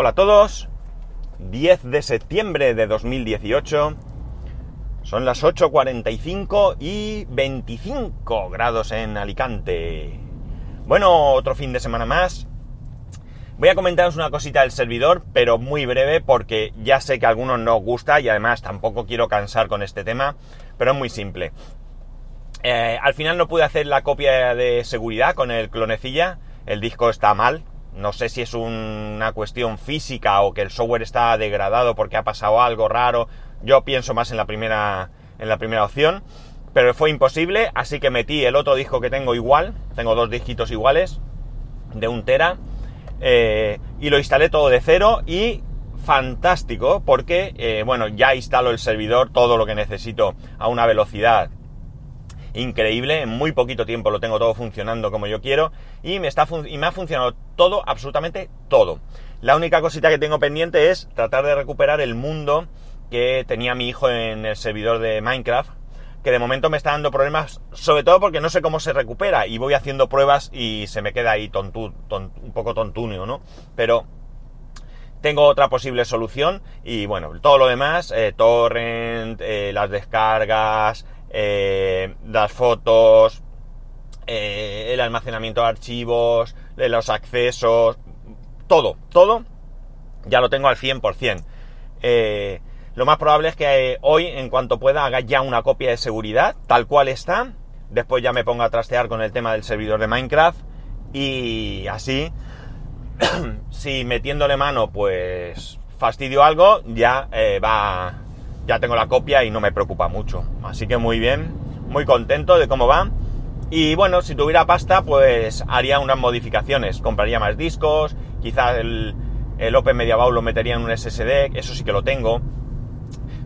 Hola a todos, 10 de septiembre de 2018, son las 8.45 y 25 grados en Alicante. Bueno, otro fin de semana más. Voy a comentaros una cosita del servidor, pero muy breve porque ya sé que a algunos no os gusta y además tampoco quiero cansar con este tema, pero es muy simple. Eh, al final no pude hacer la copia de seguridad con el clonecilla, el disco está mal, no sé si es una cuestión física o que el software está degradado porque ha pasado algo raro. Yo pienso más en la primera, en la primera opción. Pero fue imposible, así que metí el otro disco que tengo igual. Tengo dos disquitos iguales de un tera. Eh, y lo instalé todo de cero y fantástico porque, eh, bueno, ya instalo el servidor, todo lo que necesito a una velocidad increíble, en muy poquito tiempo lo tengo todo funcionando como yo quiero y me, está y me ha funcionado todo, absolutamente todo. La única cosita que tengo pendiente es tratar de recuperar el mundo que tenía mi hijo en el servidor de Minecraft, que de momento me está dando problemas, sobre todo porque no sé cómo se recupera y voy haciendo pruebas y se me queda ahí un poco tontunio, ¿no? Pero tengo otra posible solución y bueno, todo lo demás, eh, torrent, eh, las descargas, eh, las fotos, eh, el almacenamiento de archivos, los accesos, todo, todo, ya lo tengo al 100%. Eh, lo más probable es que hoy, en cuanto pueda, haga ya una copia de seguridad, tal cual está. Después ya me ponga a trastear con el tema del servidor de Minecraft. Y así, si metiéndole mano, pues fastidio algo, ya va, ya tengo la copia y no me preocupa mucho. Así que muy bien, muy contento de cómo va. Y bueno, si tuviera pasta, pues haría unas modificaciones. Compraría más discos, quizás el, el Open Media Vault lo metería en un SSD, eso sí que lo tengo.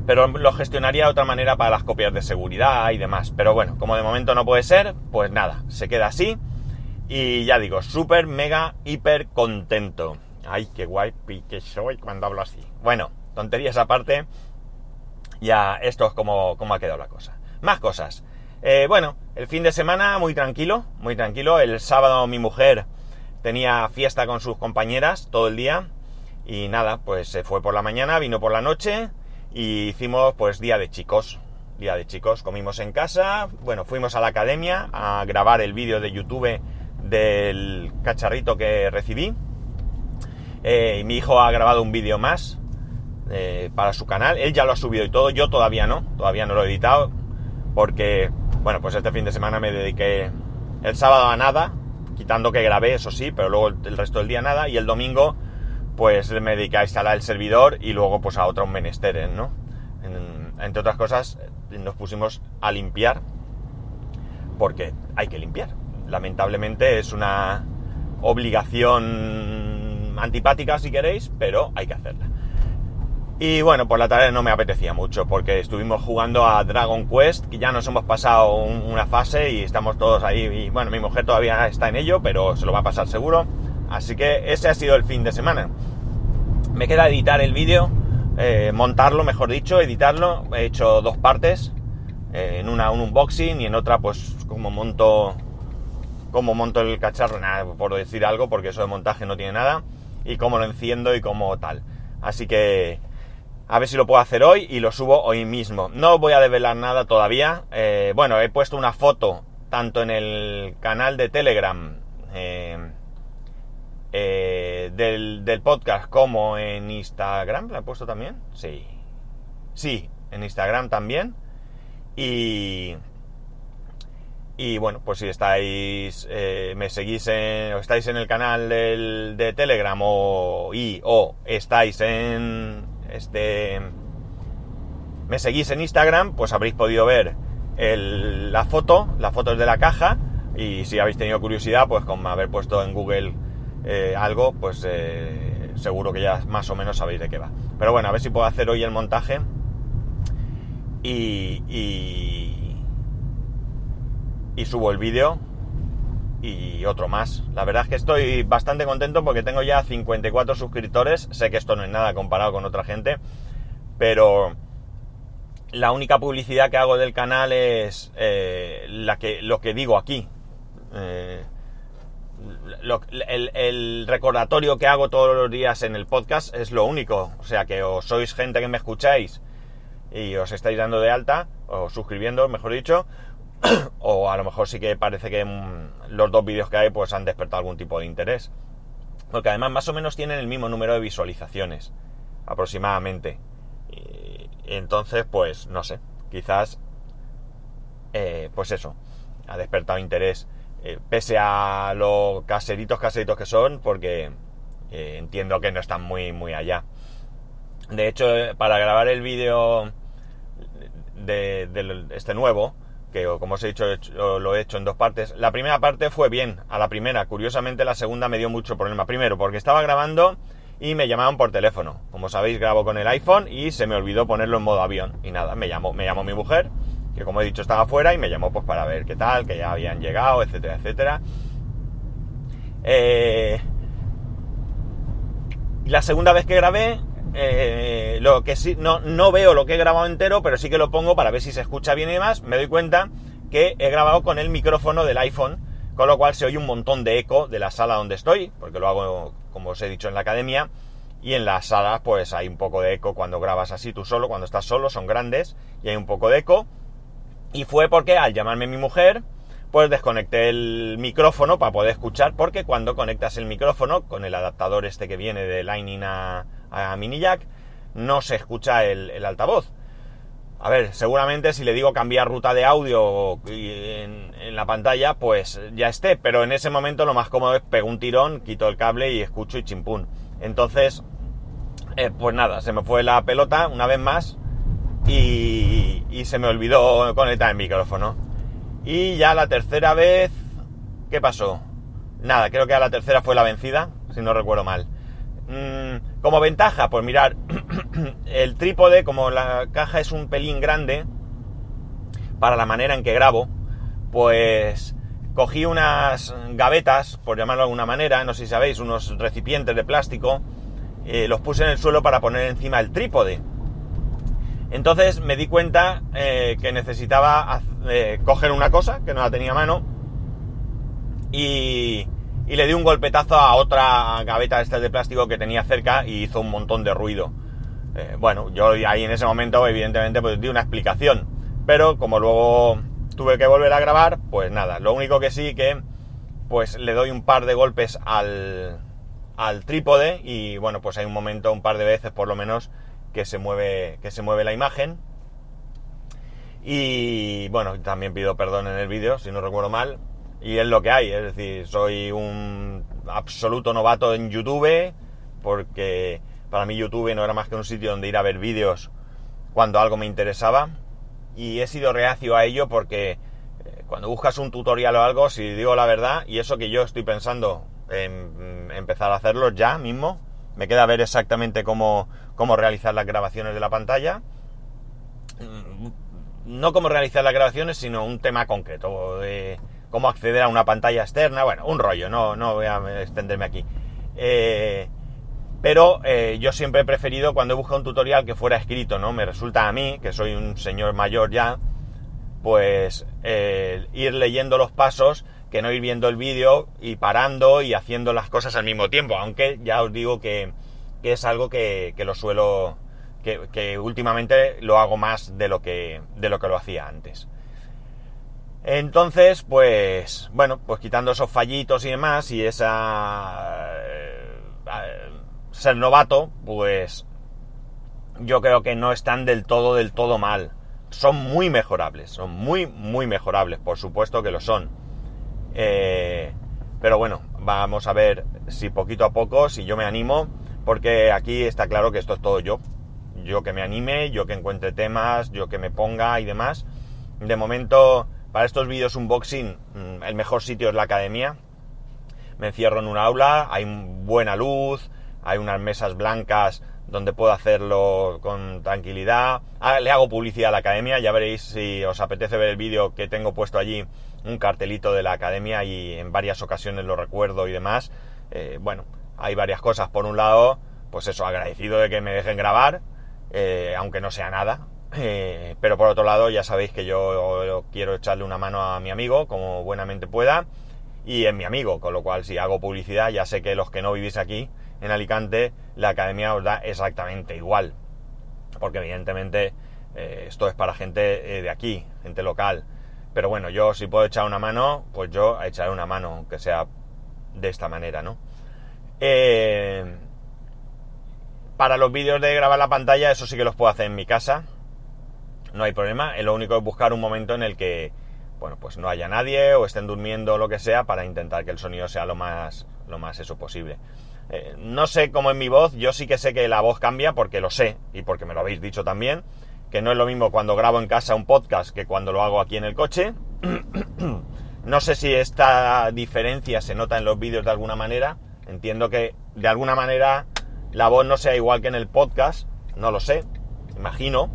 Pero lo gestionaría de otra manera para las copias de seguridad y demás. Pero bueno, como de momento no puede ser, pues nada, se queda así. Y ya digo, súper, mega, hiper contento. Ay, qué guay que soy cuando hablo así. Bueno, tonterías aparte ya esto es como, ha quedado la cosa. Más cosas. Eh, bueno, el fin de semana muy tranquilo, muy tranquilo. El sábado mi mujer tenía fiesta con sus compañeras todo el día y nada, pues se fue por la mañana, vino por la noche y hicimos pues día de chicos. Día de chicos, comimos en casa, bueno, fuimos a la academia a grabar el vídeo de YouTube del cacharrito que recibí. Eh, y mi hijo ha grabado un vídeo más eh, para su canal. Él ya lo ha subido y todo, yo todavía no, todavía no lo he editado, porque, bueno, pues este fin de semana me dediqué el sábado a nada, quitando que grabé, eso sí, pero luego el resto del día nada, y el domingo, pues me dediqué a instalar el servidor y luego pues a otros menesteres, ¿no? entre otras cosas, nos pusimos a limpiar, porque hay que limpiar. Lamentablemente es una obligación antipática si queréis, pero hay que hacerla. Y bueno, por la tarde no me apetecía mucho porque estuvimos jugando a Dragon Quest, que ya nos hemos pasado una fase y estamos todos ahí. Y bueno, mi mujer todavía está en ello, pero se lo va a pasar seguro. Así que ese ha sido el fin de semana. Me queda editar el vídeo, eh, montarlo, mejor dicho, editarlo. He hecho dos partes, eh, en una un unboxing y en otra pues como monto como monto el cacharro, nada, por decir algo, porque eso de montaje no tiene nada, y cómo lo enciendo y cómo tal. Así que a ver si lo puedo hacer hoy y lo subo hoy mismo. No voy a develar nada todavía. Eh, bueno, he puesto una foto tanto en el canal de Telegram eh, eh, del, podcast como en Instagram. ¿La he puesto también? Sí. Sí, en Instagram también. Y... Y bueno, pues si estáis, me seguís en, o estáis en el canal de Telegram o, y, o estáis en, este, me seguís en Instagram, pues habréis podido ver la foto, las fotos de la caja, y si habéis tenido curiosidad, pues con haber puesto en Google eh, algo, pues eh, seguro que ya más o menos sabéis de qué va. Pero bueno, a ver si puedo hacer hoy el montaje y, y, y subo el vídeo y otro más. La verdad es que estoy bastante contento porque tengo ya 54 suscriptores. Sé que esto no es nada comparado con otra gente, pero la única publicidad que hago del canal es eh, la que, lo que digo aquí. Eh, el, recordatorio que hago todos los días en el podcast es lo único. O sea que o sois gente que me escucháis y os estáis dando de alta, o suscribiendo, mejor dicho, o a lo mejor sí que parece que mm, los dos vídeos que hay pues han despertado algún tipo de interés. Porque además más o menos tienen el mismo número de visualizaciones, aproximadamente. Y, entonces, pues no sé, quizás, eh, pues eso, ha despertado interés, eh, pese a los caseritos caseritos que son, porque eh, entiendo que no están muy, muy allá. De hecho, para grabar el vídeo de, este nuevo, que como os he dicho lo he hecho en dos partes, la primera parte fue bien, a la primera, curiosamente la segunda me dio mucho problema. Primero, porque estaba grabando y me llamaban por teléfono. Como sabéis, grabo con el iPhone y se me olvidó ponerlo en modo avión. Y nada, me llamó, me llamó mi mujer, que como he dicho estaba fuera, y me llamó pues para ver qué tal, que ya habían llegado, etcétera, etcétera. Eh, la segunda vez que grabé, eh, lo que sí, no, no veo lo que he grabado entero, pero sí que lo pongo para ver si se escucha bien y demás. Me doy cuenta que he grabado con el micrófono del iPhone, con lo cual se oye un montón de eco de la sala donde estoy, porque lo hago, como os he dicho, en la academia. Y en las salas, pues hay un poco de eco cuando grabas así tú solo, cuando estás solo, son grandes y hay un poco de eco. Y fue porque al llamarme mi mujer, pues desconecté el micrófono para poder escuchar, porque cuando conectas el micrófono con el adaptador este que viene de Lightning a, a mini jack, no se escucha el, altavoz. A ver, seguramente si le digo cambiar ruta de audio en, la pantalla, pues ya esté, pero en ese momento lo más cómodo es pego un tirón, quito el cable y escucho y chimpún. Entonces, eh, pues nada, se me fue la pelota una vez más y, y se me olvidó conectar el micrófono. Y ya la tercera vez, ¿qué pasó? Nada, creo que a la tercera fue la vencida, si no recuerdo mal. Mm, como ventaja, pues mirar, el trípode, como la caja es un pelín grande, para la manera en que grabo, pues cogí unas gavetas, por llamarlo de alguna manera, no sé si sabéis, unos recipientes de plástico, eh, los puse en el suelo para poner encima el trípode. Entonces me di cuenta eh, que necesitaba eh, coger una cosa, que no la tenía a mano, y, y le di un golpetazo a otra gaveta de estas de plástico que tenía cerca y hizo un montón de ruido. Eh, bueno, yo ahí en ese momento evidentemente pues di una explicación, pero como luego tuve que volver a grabar, pues nada, lo único que sí que pues le doy un par de golpes al, al trípode y bueno, pues hay un momento, un par de veces por lo menos que se mueve, que se mueve la imagen. Y bueno, también pido perdón en el vídeo, si no recuerdo mal, y es lo que hay, es decir, soy un absoluto novato en YouTube, porque para mí YouTube no era más que un sitio donde ir a ver vídeos cuando algo me interesaba, y he sido reacio a ello porque eh, cuando buscas un tutorial o algo, si digo la verdad, y eso que yo estoy pensando en empezar a hacerlo ya mismo, me queda ver exactamente cómo, cómo realizar las grabaciones de la pantalla, mm, no cómo realizar las grabaciones, sino un tema concreto cómo acceder a una pantalla externa, bueno, un rollo, no, no voy a extenderme aquí. Eh, pero eh, yo siempre he preferido cuando he buscado un tutorial que fuera escrito, ¿no? Me resulta a mí, que soy un señor mayor ya, pues eh, ir leyendo los pasos que no ir viendo el vídeo y parando y haciendo las cosas al mismo tiempo, aunque ya os digo que, es algo que, lo suelo, que, que, últimamente lo hago más de lo que, de lo que lo hacía antes. Entonces, pues, bueno, pues quitando esos fallitos y demás y esa... Eh, ser novato, pues yo creo que no están del todo, del todo mal. Son muy mejorables, son muy, muy mejorables, por supuesto que lo son. Eh, pero bueno, vamos a ver si poquito a poco, si yo me animo, porque aquí está claro que esto es todo yo. Yo que me anime, yo que encuentre temas, yo que me ponga y demás. De momento para estos vídeos unboxing, mm, el mejor sitio es la academia. Me encierro en un aula, hay buena luz, hay unas mesas blancas donde puedo hacerlo con tranquilidad. Ah, le hago publicidad a la academia, ya veréis si os apetece ver el vídeo que tengo puesto allí, un cartelito de la academia y en varias ocasiones lo recuerdo y demás. Eh, bueno, hay varias cosas. Por un lado, pues eso, agradecido de que me dejen grabar, eh, aunque no sea nada, eh, pero por otro lado, ya sabéis que yo quiero echarle una mano a mi amigo como buenamente pueda. y es mi amigo, con lo cual si hago publicidad ya sé que los que no vivís aquí en Alicante, la academia os da exactamente igual, porque evidentemente eh, esto es para gente eh, de aquí, gente local. Pero bueno, yo si puedo echar una mano, pues yo echaré una mano, aunque sea de esta manera, ¿no? Eh, para los vídeos de grabar la pantalla, eso sí que los puedo hacer en mi casa. No hay problema. Lo único es buscar un momento en el que, bueno, pues no haya nadie o estén durmiendo o lo que sea para intentar que el sonido sea lo más, lo más eso posible. no sé cómo es mi voz, yo sí que sé que la voz cambia porque lo sé y porque me lo habéis dicho también que no es lo mismo cuando grabo en casa un podcast que cuando lo hago aquí en el coche. no sé si esta diferencia se nota en los vídeos de alguna manera. Entiendo que de alguna manera la voz no sea igual que en el podcast. No lo sé. Imagino.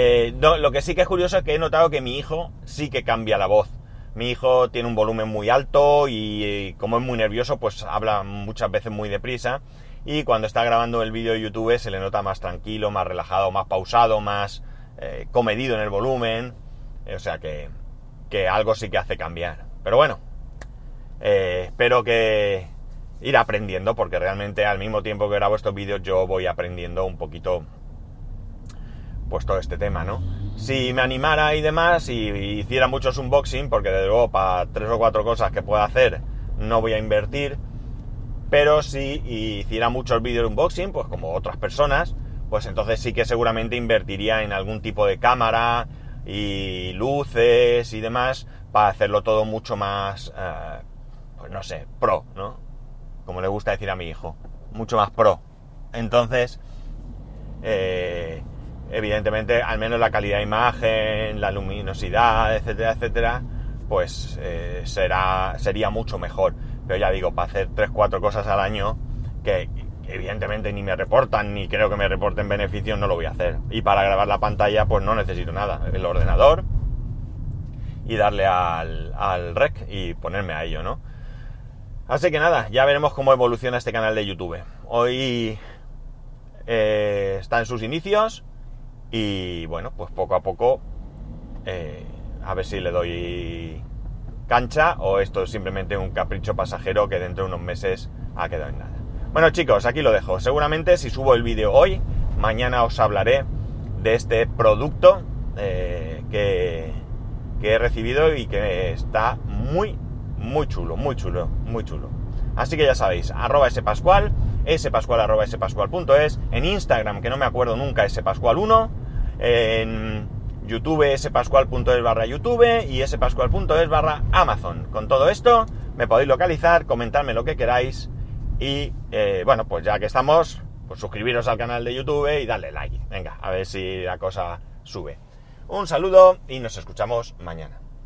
Eh, lo que sí que es curioso es que he notado que mi hijo sí que cambia la voz. Mi hijo tiene un volumen muy alto y como es muy nervioso, pues habla muchas veces muy deprisa y cuando está grabando el vídeo de YouTube se le nota más tranquilo, más relajado, más pausado, más eh, comedido en el volumen. Eh, o sea que, que, algo sí que hace cambiar. Pero bueno, espero que ir aprendiendo porque realmente al mismo tiempo que grabo estos vídeos yo voy aprendiendo un poquito pues todo este tema, ¿no? Si me animara y demás y, hiciera muchos unboxing, porque de luego para tres o cuatro cosas que pueda hacer no voy a invertir, pero si hiciera muchos vídeos de unboxing, pues como otras personas, pues entonces sí que seguramente invertiría en algún tipo de cámara y luces y demás para hacerlo todo mucho más, eh, pues no sé, pro, ¿no? Como le gusta decir a mi hijo, mucho más pro. Entonces, eh, evidentemente, al menos la calidad de imagen, la luminosidad, etcétera, etcétera, pues eh, será, sería mucho mejor. Pero ya digo, para hacer 3-4 cosas al año, que evidentemente ni me reportan, ni creo que me reporten beneficios, no lo voy a hacer. Y para grabar la pantalla, pues no necesito nada. El ordenador y darle al, al rec y ponerme a ello, ¿no? Así que nada, ya veremos cómo evoluciona este canal de YouTube. Hoy eh, está en sus inicios y bueno, pues poco a poco eh, a ver si le doy cancha o esto es simplemente un capricho pasajero que dentro de unos meses ha quedado en nada. Bueno chicos, aquí lo dejo. Seguramente si subo el vídeo hoy, mañana os hablaré de este producto eh, que, que he recibido y que está muy, muy chulo, muy chulo, muy chulo. Así que ya sabéis, arroba spascual, spascual arroba spascual.es, en Instagram, que no me acuerdo nunca, spascual1, en YouTube spascual.es barra YouTube y spascual.es barra Amazon. Con todo esto me podéis localizar, comentarme lo que queráis y eh, bueno, pues ya que estamos, pues suscribiros al canal de YouTube y darle like. Venga, a ver si la cosa sube. Un saludo y nos escuchamos mañana.